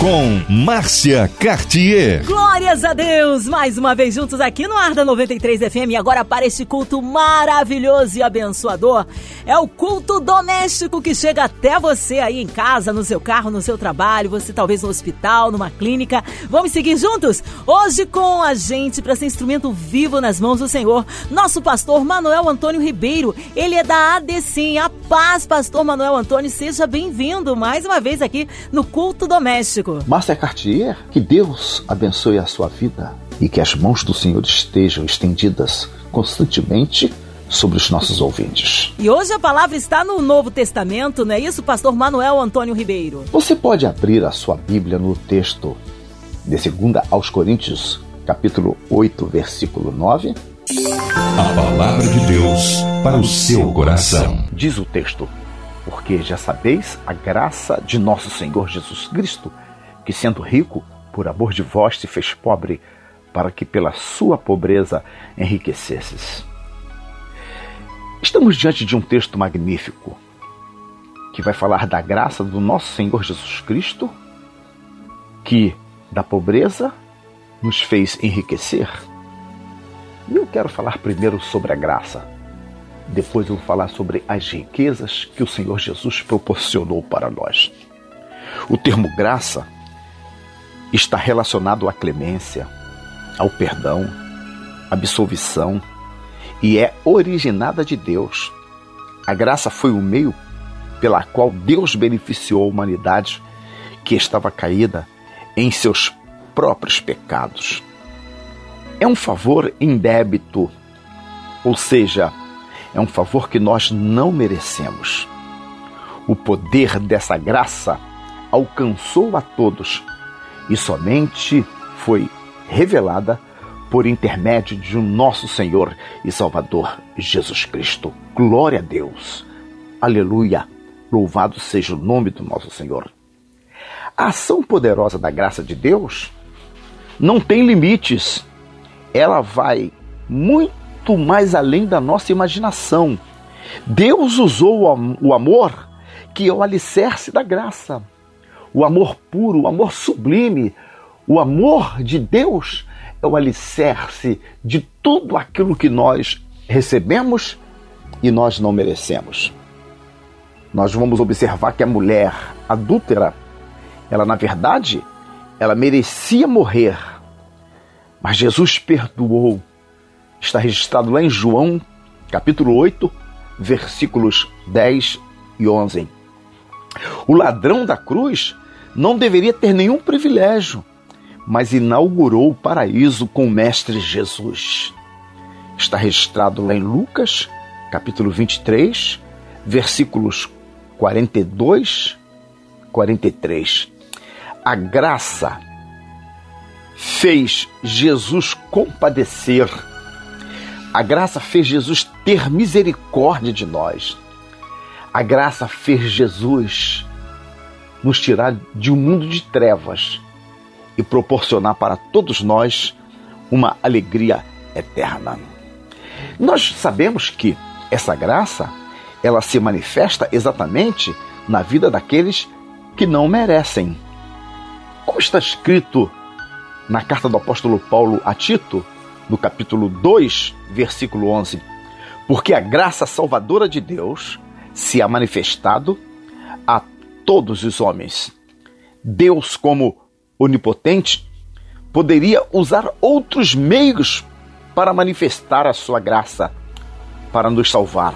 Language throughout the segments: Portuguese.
com Márcia Cartier. Glórias a Deus! Mais uma vez juntos aqui no Arda 93 FM. Agora para este culto maravilhoso e abençoador. É o culto doméstico que chega até você aí em casa, no seu carro, no seu trabalho, você talvez no hospital, numa clínica. Vamos seguir juntos? Hoje com a gente para ser instrumento vivo nas mãos do Senhor, nosso pastor Manuel Antônio Ribeiro. Ele é da ADCIM. A paz, pastor Manuel Antônio. Seja bem-vindo mais uma vez aqui no culto doméstico. Márcia Cartier, que Deus abençoe a sua vida e que as mãos do Senhor estejam estendidas constantemente sobre os nossos ouvintes. E hoje a palavra está no Novo Testamento, não é isso, pastor Manuel Antônio Ribeiro? Você pode abrir a sua Bíblia no texto de 2 aos Coríntios, capítulo 8, versículo 9. A palavra de Deus para o seu coração. Diz o texto: Porque já sabeis a graça de nosso Senhor Jesus Cristo que, sendo rico, por amor de vós se fez pobre, para que pela sua pobreza enriquecesses. Estamos diante de um texto magnífico que vai falar da graça do nosso Senhor Jesus Cristo, que da pobreza nos fez enriquecer. E eu quero falar primeiro sobre a graça. Depois eu vou falar sobre as riquezas que o Senhor Jesus proporcionou para nós. O termo graça está relacionado à clemência, ao perdão, absolvição e é originada de Deus. A graça foi o meio pela qual Deus beneficiou a humanidade que estava caída em seus próprios pecados. É um favor em débito, ou seja, é um favor que nós não merecemos. O poder dessa graça alcançou a todos e somente foi revelada por intermédio de nosso Senhor e Salvador Jesus Cristo. Glória a Deus. Aleluia. Louvado seja o nome do nosso Senhor. A ação poderosa da graça de Deus não tem limites. Ela vai muito mais além da nossa imaginação. Deus usou o amor, que é o alicerce da graça o amor puro, o amor sublime, o amor de Deus é o alicerce de tudo aquilo que nós recebemos e nós não merecemos. Nós vamos observar que a mulher adúltera, ela na verdade, ela merecia morrer, mas Jesus perdoou. Está registrado lá em João, capítulo 8, versículos 10 e 11. O ladrão da cruz não deveria ter nenhum privilégio, mas inaugurou o paraíso com o Mestre Jesus. Está registrado lá em Lucas, capítulo 23, versículos 42, 43. A graça fez Jesus compadecer. A graça fez Jesus ter misericórdia de nós. A graça fez Jesus nos tirar de um mundo de trevas e proporcionar para todos nós uma alegria eterna. Nós sabemos que essa graça, ela se manifesta exatamente na vida daqueles que não merecem. Como está escrito na carta do apóstolo Paulo a Tito, no capítulo 2, versículo 11: Porque a graça salvadora de Deus se ha manifestado a todos os homens. Deus, como onipotente, poderia usar outros meios para manifestar a sua graça, para nos salvar.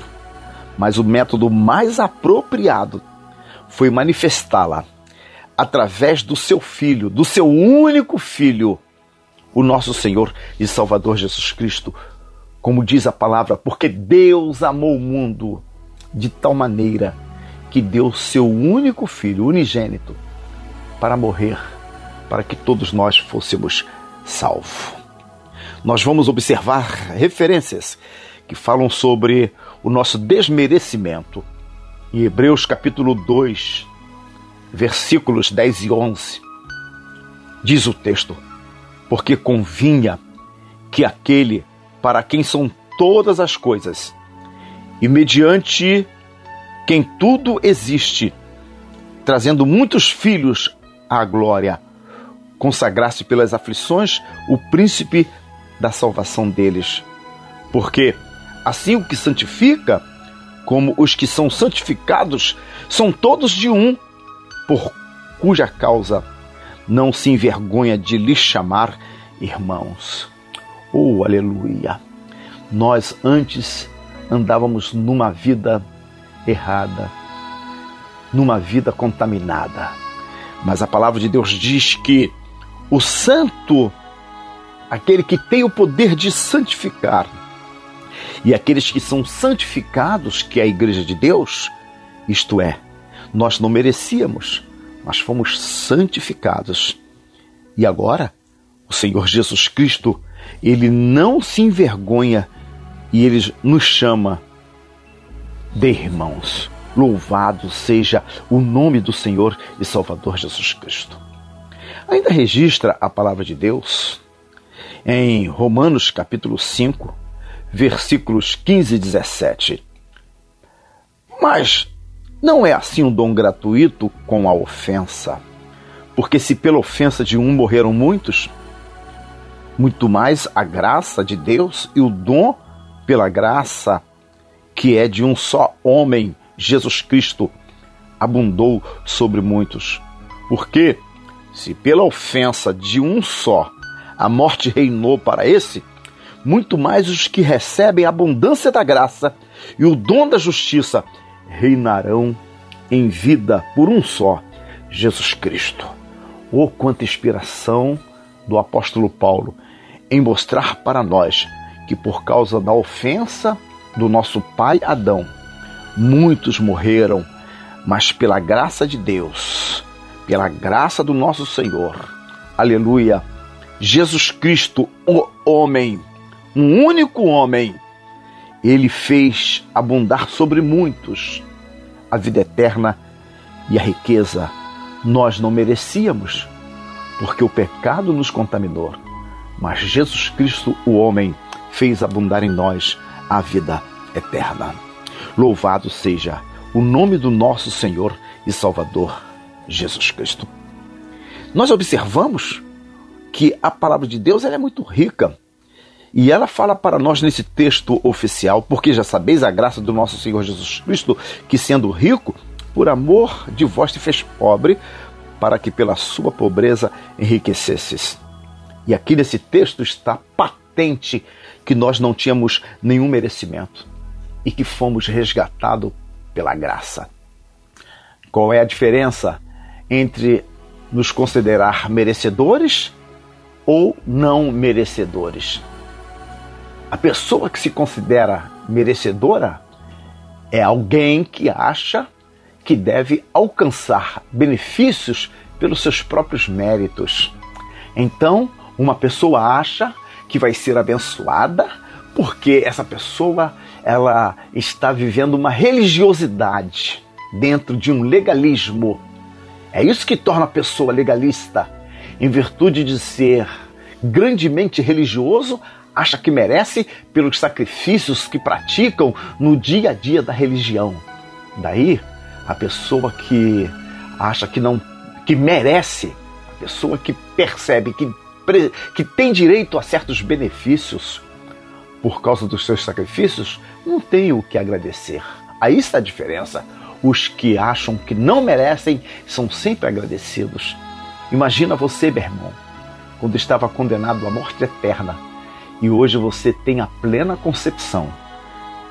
Mas o método mais apropriado foi manifestá-la através do seu filho, do seu único filho, o nosso Senhor e Salvador Jesus Cristo. Como diz a palavra, porque Deus amou o mundo de tal maneira que deu seu único filho, unigênito, para morrer, para que todos nós fôssemos salvos. Nós vamos observar referências que falam sobre o nosso desmerecimento. Em Hebreus capítulo 2, versículos 10 e 11, diz o texto: Porque convinha que aquele para quem são todas as coisas, e mediante quem tudo existe, trazendo muitos filhos à glória, consagrasse pelas aflições o príncipe da salvação deles. Porque assim o que santifica, como os que são santificados, são todos de um, por cuja causa não se envergonha de lhes chamar irmãos. Oh, aleluia! Nós antes andávamos numa vida errada, numa vida contaminada. Mas a palavra de Deus diz que o santo, aquele que tem o poder de santificar, e aqueles que são santificados, que é a igreja de Deus, isto é, nós não merecíamos, mas fomos santificados. E agora, o Senhor Jesus Cristo, ele não se envergonha e ele nos chama de irmãos. Louvado seja o nome do Senhor e Salvador Jesus Cristo. Ainda registra a palavra de Deus em Romanos capítulo 5, versículos 15 e 17. Mas não é assim um dom gratuito com a ofensa. Porque se pela ofensa de um morreram muitos, muito mais a graça de Deus e o dom pela graça que é de um só homem, Jesus Cristo, abundou sobre muitos. Porque se pela ofensa de um só a morte reinou para esse, muito mais os que recebem a abundância da graça e o dom da justiça reinarão em vida por um só, Jesus Cristo. Oh, quanta inspiração do apóstolo Paulo em mostrar para nós que por causa da ofensa do nosso pai Adão, muitos morreram, mas pela graça de Deus, pela graça do nosso Senhor, aleluia, Jesus Cristo, o homem, um único homem, ele fez abundar sobre muitos a vida eterna e a riqueza. Nós não merecíamos, porque o pecado nos contaminou. Mas Jesus Cristo, o homem, fez abundar em nós a vida eterna. Louvado seja o nome do nosso Senhor e Salvador Jesus Cristo. Nós observamos que a palavra de Deus é muito rica e ela fala para nós nesse texto oficial, porque já sabeis a graça do nosso Senhor Jesus Cristo, que sendo rico, por amor de vós te fez pobre, para que pela sua pobreza enriquecesses. E aqui nesse texto está patente que nós não tínhamos nenhum merecimento e que fomos resgatados pela graça. Qual é a diferença entre nos considerar merecedores ou não merecedores? A pessoa que se considera merecedora é alguém que acha que deve alcançar benefícios pelos seus próprios méritos. Então, uma pessoa acha que vai ser abençoada porque essa pessoa ela está vivendo uma religiosidade dentro de um legalismo. É isso que torna a pessoa legalista. Em virtude de ser grandemente religioso, acha que merece pelos sacrifícios que praticam no dia a dia da religião. Daí, a pessoa que acha que não que merece, a pessoa que percebe que, que tem direito a certos benefícios por causa dos seus sacrifícios, não tem o que agradecer. Aí está a diferença. Os que acham que não merecem são sempre agradecidos. Imagina você, meu irmão, quando estava condenado à morte eterna e hoje você tem a plena concepção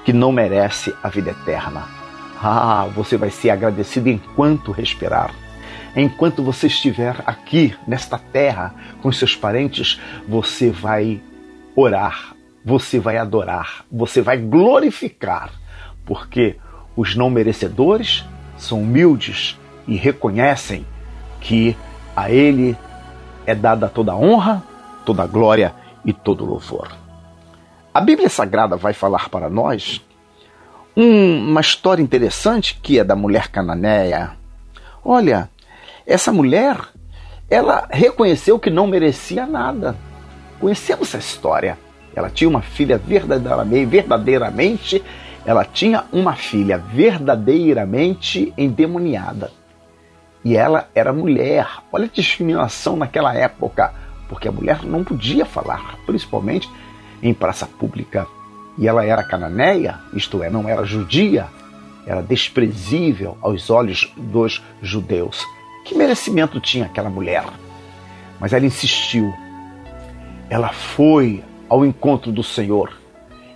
que não merece a vida eterna. Ah, você vai ser agradecido enquanto respirar. Enquanto você estiver aqui nesta terra com seus parentes, você vai orar, você vai adorar, você vai glorificar, porque os não merecedores são humildes e reconhecem que a Ele é dada toda a honra, toda a glória e todo louvor. A Bíblia Sagrada vai falar para nós uma história interessante que é da mulher cananeia. Olha, essa mulher, ela reconheceu que não merecia nada. Conhecemos essa história. Ela tinha uma filha verdadeiramente, verdadeiramente, ela tinha uma filha verdadeiramente endemoniada. E ela era mulher. Olha a discriminação naquela época, porque a mulher não podia falar, principalmente em praça pública. E ela era cananeia, isto é, não era judia, era desprezível aos olhos dos judeus. Que merecimento tinha aquela mulher? Mas ela insistiu. Ela foi ao encontro do Senhor.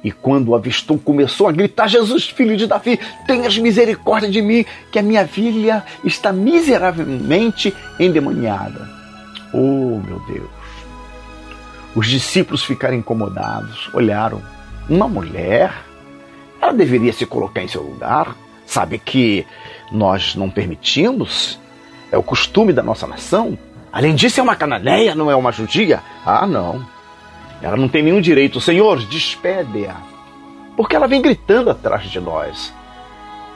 E quando o avistou, começou a gritar: Jesus, filho de Davi, tenhas misericórdia de mim, que a minha filha está miseravelmente endemoniada. Oh, meu Deus! Os discípulos ficaram incomodados, olharam. Uma mulher? Ela deveria se colocar em seu lugar. Sabe que nós não permitimos? É o costume da nossa nação. Além disso, é uma cananeia, não é uma judia? Ah, não. Ela não tem nenhum direito. Senhor, despede-a. Porque ela vem gritando atrás de nós.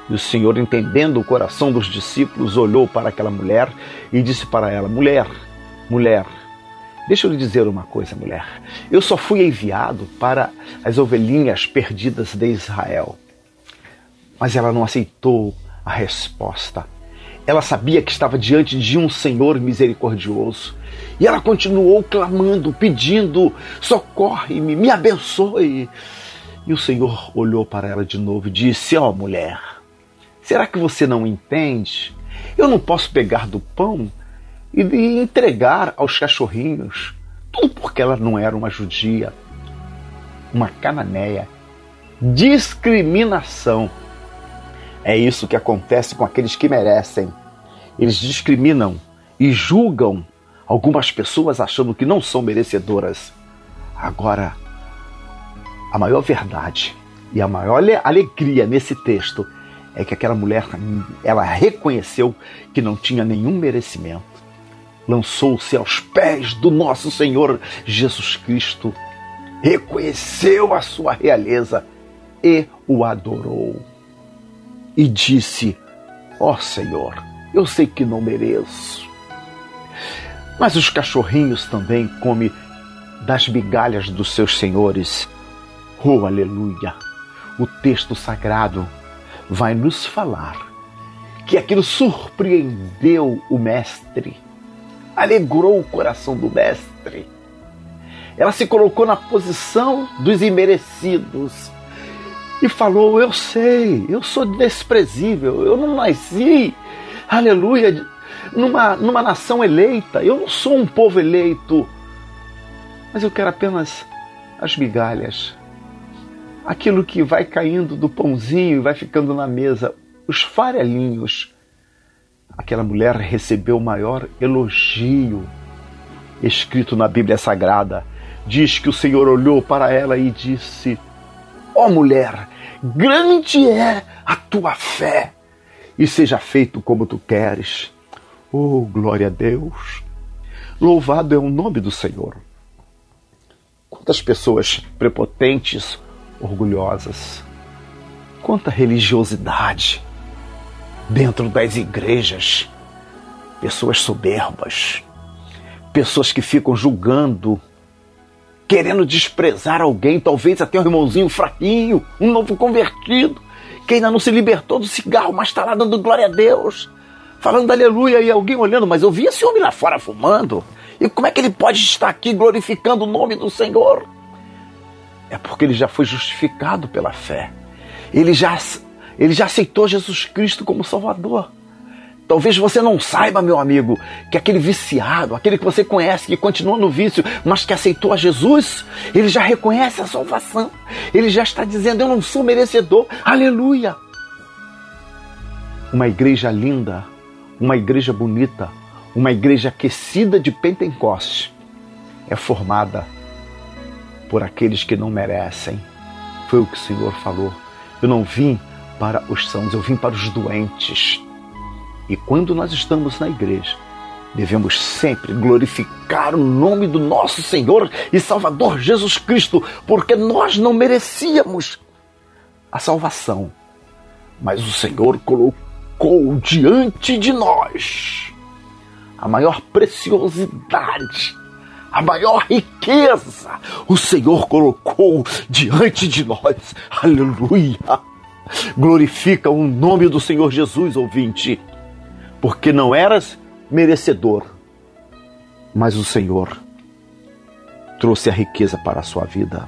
E o Senhor, entendendo o coração dos discípulos, olhou para aquela mulher e disse para ela: Mulher, mulher, deixa eu lhe dizer uma coisa, mulher. Eu só fui enviado para as ovelhinhas perdidas de Israel. Mas ela não aceitou a resposta. Ela sabia que estava diante de um Senhor misericordioso. E ela continuou clamando, pedindo: socorre-me, me abençoe. E o Senhor olhou para ela de novo e disse: Ó oh, mulher, será que você não entende? Eu não posso pegar do pão e entregar aos cachorrinhos. Tudo porque ela não era uma judia, uma cananeia. Discriminação. É isso que acontece com aqueles que merecem. Eles discriminam e julgam algumas pessoas achando que não são merecedoras. Agora, a maior verdade e a maior alegria nesse texto é que aquela mulher, ela reconheceu que não tinha nenhum merecimento. Lançou-se aos pés do nosso Senhor Jesus Cristo, reconheceu a sua realeza e o adorou e disse: Ó oh, Senhor, eu sei que não mereço. Mas os cachorrinhos também comem das migalhas dos seus senhores. Oh, aleluia! O texto sagrado vai nos falar que aquilo surpreendeu o mestre, alegrou o coração do mestre. Ela se colocou na posição dos imerecidos e falou: Eu sei, eu sou desprezível, eu não nasci, aleluia, numa, numa nação eleita, eu não sou um povo eleito, mas eu quero apenas as migalhas, aquilo que vai caindo do pãozinho e vai ficando na mesa, os farelinhos. Aquela mulher recebeu o maior elogio escrito na Bíblia Sagrada. Diz que o Senhor olhou para ela e disse: Ó oh, mulher, grande é a tua fé, e seja feito como tu queres. Oh, glória a Deus! Louvado é o nome do Senhor. Quantas pessoas prepotentes, orgulhosas, quanta religiosidade dentro das igrejas, pessoas soberbas, pessoas que ficam julgando querendo desprezar alguém, talvez até um irmãozinho fraquinho, um novo convertido, que ainda não se libertou do cigarro, mas está lá dando glória a Deus, falando aleluia e alguém olhando, mas eu vi esse homem lá fora fumando. E como é que ele pode estar aqui glorificando o nome do Senhor? É porque ele já foi justificado pela fé. Ele já, ele já aceitou Jesus Cristo como Salvador. Talvez você não saiba, meu amigo, que aquele viciado, aquele que você conhece, que continua no vício, mas que aceitou a Jesus, ele já reconhece a salvação. Ele já está dizendo: Eu não sou merecedor. Aleluia! Uma igreja linda, uma igreja bonita, uma igreja aquecida de Pentecoste é formada por aqueles que não merecem. Foi o que o Senhor falou. Eu não vim para os sãos, eu vim para os doentes. E quando nós estamos na igreja, devemos sempre glorificar o nome do nosso Senhor e Salvador Jesus Cristo, porque nós não merecíamos a salvação, mas o Senhor colocou diante de nós a maior preciosidade, a maior riqueza o Senhor colocou diante de nós. Aleluia! Glorifica o nome do Senhor Jesus, ouvinte, porque não eras merecedor, mas o Senhor trouxe a riqueza para a sua vida.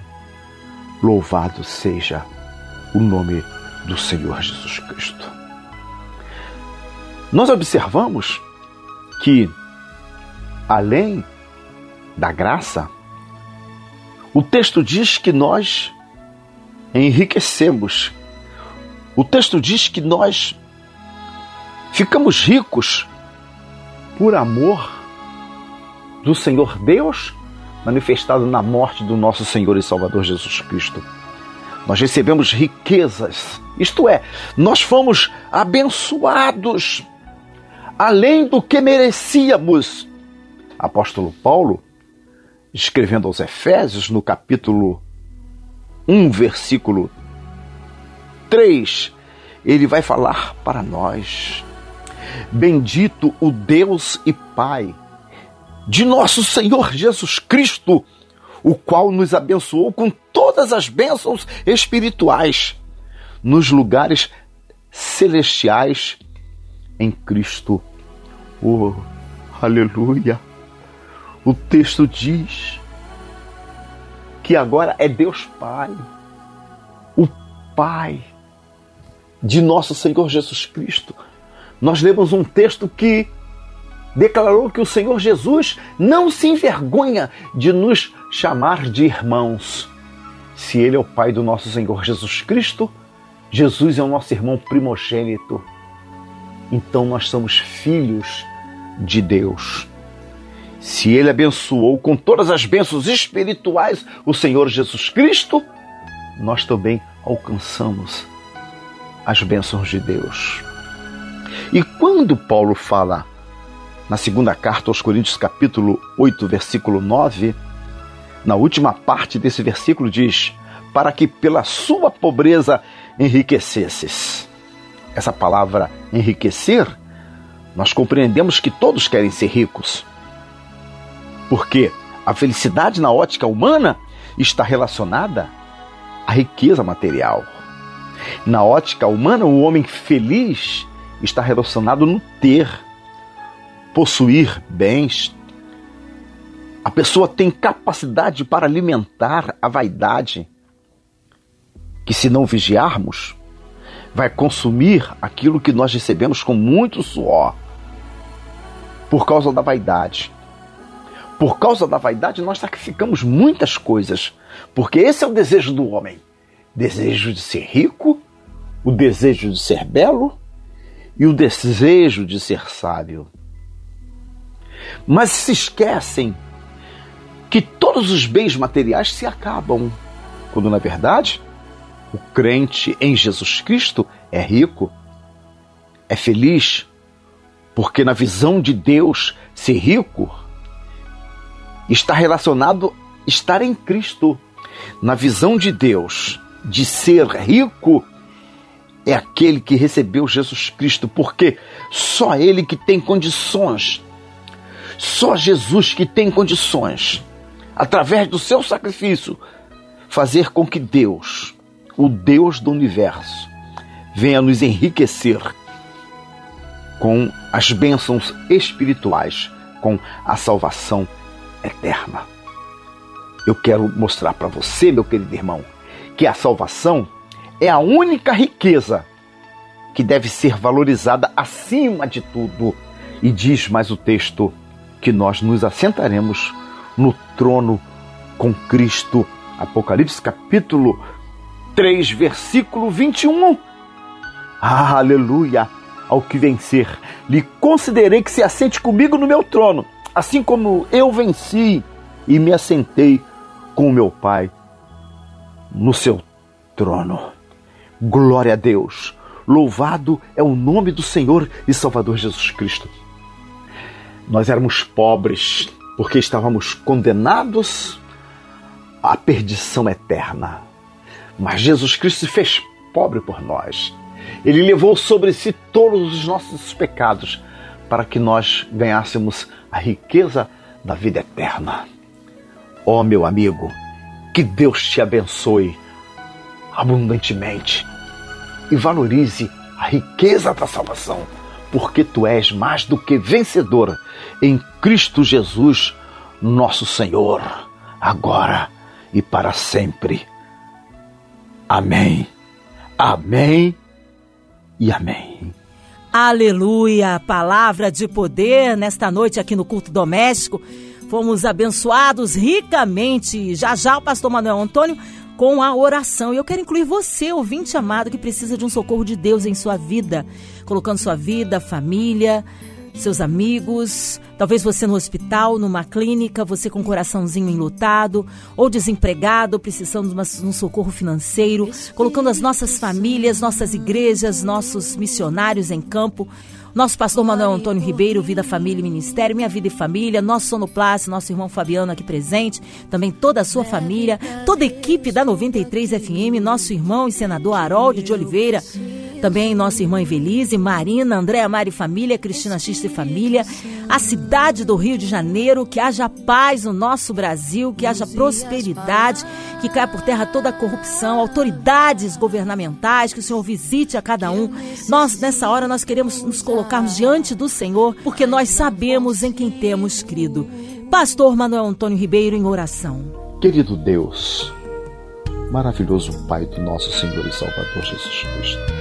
Louvado seja o nome do Senhor Jesus Cristo. Nós observamos que, além da graça, o texto diz que nós enriquecemos. O texto diz que nós ficamos ricos por amor do Senhor Deus manifestado na morte do nosso Senhor e Salvador Jesus Cristo. Nós recebemos riquezas, isto é, nós fomos abençoados além do que merecíamos. Apóstolo Paulo, escrevendo aos Efésios, no capítulo 1, versículo 3, ele vai falar para nós: Bendito o Deus e Pai de nosso Senhor Jesus Cristo, o qual nos abençoou com todas as bênçãos espirituais nos lugares celestiais em Cristo. Oh, aleluia! O texto diz que agora é Deus Pai, o Pai de nosso Senhor Jesus Cristo. Nós lemos um texto que declarou que o Senhor Jesus não se envergonha de nos chamar de irmãos. Se Ele é o Pai do nosso Senhor Jesus Cristo, Jesus é o nosso irmão primogênito. Então nós somos filhos de Deus. Se Ele abençoou com todas as bênçãos espirituais o Senhor Jesus Cristo, nós também alcançamos as bênçãos de Deus. E quando Paulo fala na segunda carta aos Coríntios, capítulo 8, versículo 9, na última parte desse versículo diz: Para que pela sua pobreza enriquecesses. Essa palavra enriquecer, nós compreendemos que todos querem ser ricos. Porque a felicidade na ótica humana está relacionada à riqueza material. Na ótica humana, o homem feliz está relacionado no ter possuir bens. A pessoa tem capacidade para alimentar a vaidade, que se não vigiarmos, vai consumir aquilo que nós recebemos com muito suor, por causa da vaidade. Por causa da vaidade, nós sacrificamos muitas coisas, porque esse é o desejo do homem: desejo de ser rico, o desejo de ser belo e o desejo de ser sábio mas se esquecem que todos os bens materiais se acabam, quando na verdade o crente em Jesus Cristo é rico, é feliz, porque na visão de Deus ser rico está relacionado estar em Cristo. Na visão de Deus de ser rico é aquele que recebeu Jesus Cristo, porque só ele que tem condições só Jesus que tem condições, através do seu sacrifício, fazer com que Deus, o Deus do universo, venha nos enriquecer com as bênçãos espirituais, com a salvação eterna. Eu quero mostrar para você, meu querido irmão, que a salvação é a única riqueza que deve ser valorizada acima de tudo. E diz mais o texto: que nós nos assentaremos no trono com Cristo. Apocalipse capítulo 3, versículo 21. Ah, aleluia! Ao que vencer, lhe considerei que se assente comigo no meu trono, assim como eu venci e me assentei com meu Pai no seu trono. Glória a Deus! Louvado é o nome do Senhor e Salvador Jesus Cristo. Nós éramos pobres porque estávamos condenados à perdição eterna. Mas Jesus Cristo se fez pobre por nós. Ele levou sobre si todos os nossos pecados para que nós ganhássemos a riqueza da vida eterna. Ó oh, meu amigo, que Deus te abençoe abundantemente e valorize a riqueza da salvação, porque tu és mais do que vencedor em Cristo Jesus, nosso Senhor, agora e para sempre. Amém. Amém e amém. Aleluia! Palavra de poder nesta noite aqui no culto doméstico. Fomos abençoados ricamente. Já já o pastor Manuel Antônio com a oração. E eu quero incluir você, ouvinte amado, que precisa de um socorro de Deus em sua vida, colocando sua vida, família, seus amigos, talvez você no hospital, numa clínica, você com o coraçãozinho enlutado, ou desempregado, precisando de, uma, de um socorro financeiro, colocando as nossas famílias, nossas igrejas, nossos missionários em campo. Nosso pastor Manuel Antônio Ribeiro, Vida, Família e Ministério, Minha Vida e Família, nosso Sonoplace, nosso irmão Fabiano aqui presente, também toda a sua família, toda a equipe da 93 FM, nosso irmão e senador Harold de Oliveira, também nossa irmã Evelise, Marina, Andréa Mari Família, Cristina Xista e Família, a cidade do Rio de Janeiro, que haja paz no nosso Brasil, que haja prosperidade, que caia por terra toda a corrupção, autoridades governamentais, que o Senhor visite a cada um. Nós, nessa hora, nós queremos nos colocarmos diante do Senhor, porque nós sabemos em quem temos crido. Pastor Manuel Antônio Ribeiro, em oração. Querido Deus, maravilhoso Pai do nosso Senhor e Salvador Jesus Cristo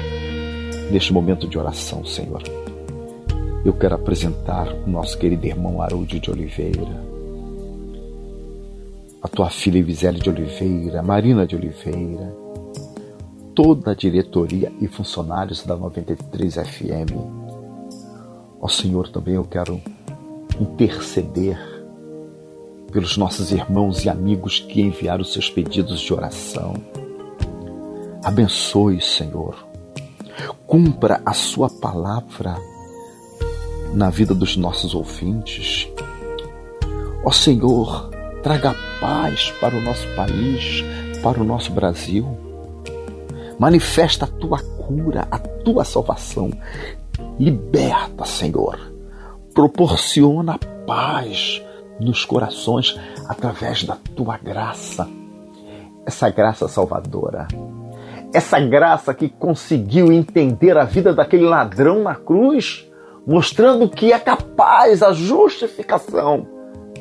neste momento de oração, Senhor. Eu quero apresentar o nosso querido irmão Harold de Oliveira, a tua filha Ivisele de Oliveira, Marina de Oliveira, toda a diretoria e funcionários da 93 FM. Ó Senhor, também eu quero interceder pelos nossos irmãos e amigos que enviaram seus pedidos de oração. Abençoe, Senhor, cumpra a sua palavra na vida dos nossos ouvintes. Ó Senhor, traga paz para o nosso país, para o nosso Brasil. Manifesta a tua cura, a tua salvação. Liberta, Senhor. Proporciona paz nos corações através da tua graça. Essa graça salvadora essa graça que conseguiu entender a vida daquele ladrão na cruz, mostrando que é capaz a justificação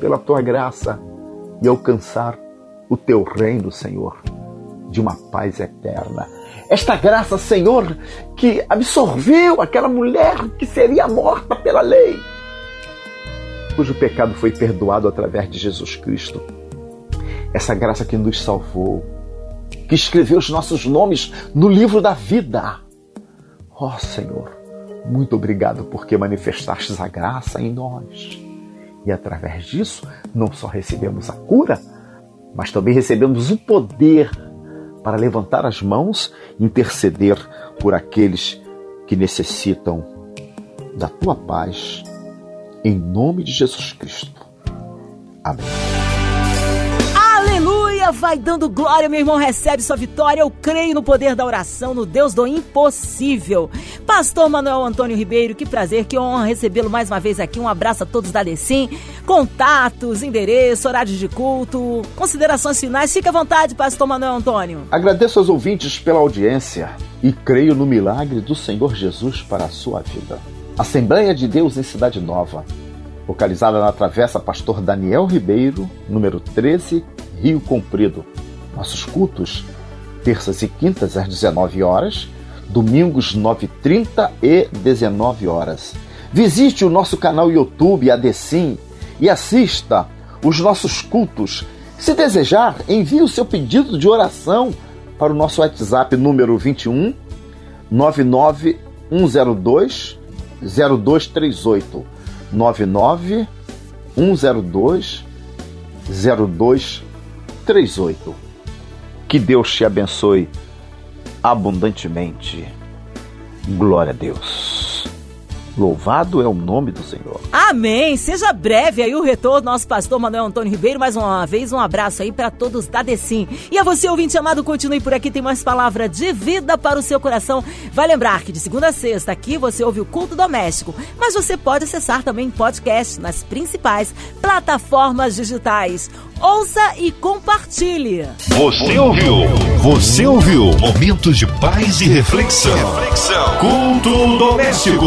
pela tua graça e alcançar o teu reino, Senhor, de uma paz eterna. Esta graça, Senhor, que absorveu aquela mulher que seria morta pela lei, cujo pecado foi perdoado através de Jesus Cristo. Essa graça que nos salvou, que escreveu os nossos nomes no livro da vida. Ó oh, Senhor, muito obrigado porque manifestastes a graça em nós. E através disso, não só recebemos a cura, mas também recebemos o poder para levantar as mãos e interceder por aqueles que necessitam da tua paz. Em nome de Jesus Cristo. Amém vai dando glória, meu irmão, recebe sua vitória. Eu creio no poder da oração, no Deus do impossível. Pastor Manuel Antônio Ribeiro, que prazer, que honra recebê-lo mais uma vez aqui. Um abraço a todos da Lecim. Contatos, endereço, horários de culto, considerações finais. Fique à vontade, Pastor Manuel Antônio. Agradeço aos ouvintes pela audiência e creio no milagre do Senhor Jesus para a sua vida. Assembleia de Deus em Cidade Nova, localizada na Travessa Pastor Daniel Ribeiro, número 13, Rio Comprido. Nossos cultos, terças e quintas às 19 horas, domingos 9h30 e 19 horas. Visite o nosso canal YouTube ADCIM e assista os nossos cultos. Se desejar, envie o seu pedido de oração para o nosso WhatsApp número 21 99102 0238 99 102 0238 38. Que Deus te abençoe abundantemente. Glória a Deus. Louvado é o nome do Senhor. Amém. Seja breve aí o retorno nosso pastor Manuel Antônio Ribeiro. Mais uma vez, um abraço aí para todos da Decim. E a você, ouvinte amado, continue por aqui. Tem mais palavra de vida para o seu coração. Vai lembrar que de segunda a sexta aqui você ouve o culto doméstico. Mas você pode acessar também podcast nas principais plataformas digitais. Ouça e compartilhe. Você ouviu? Você ouviu? Momentos de paz e reflexão. reflexão. Culto doméstico.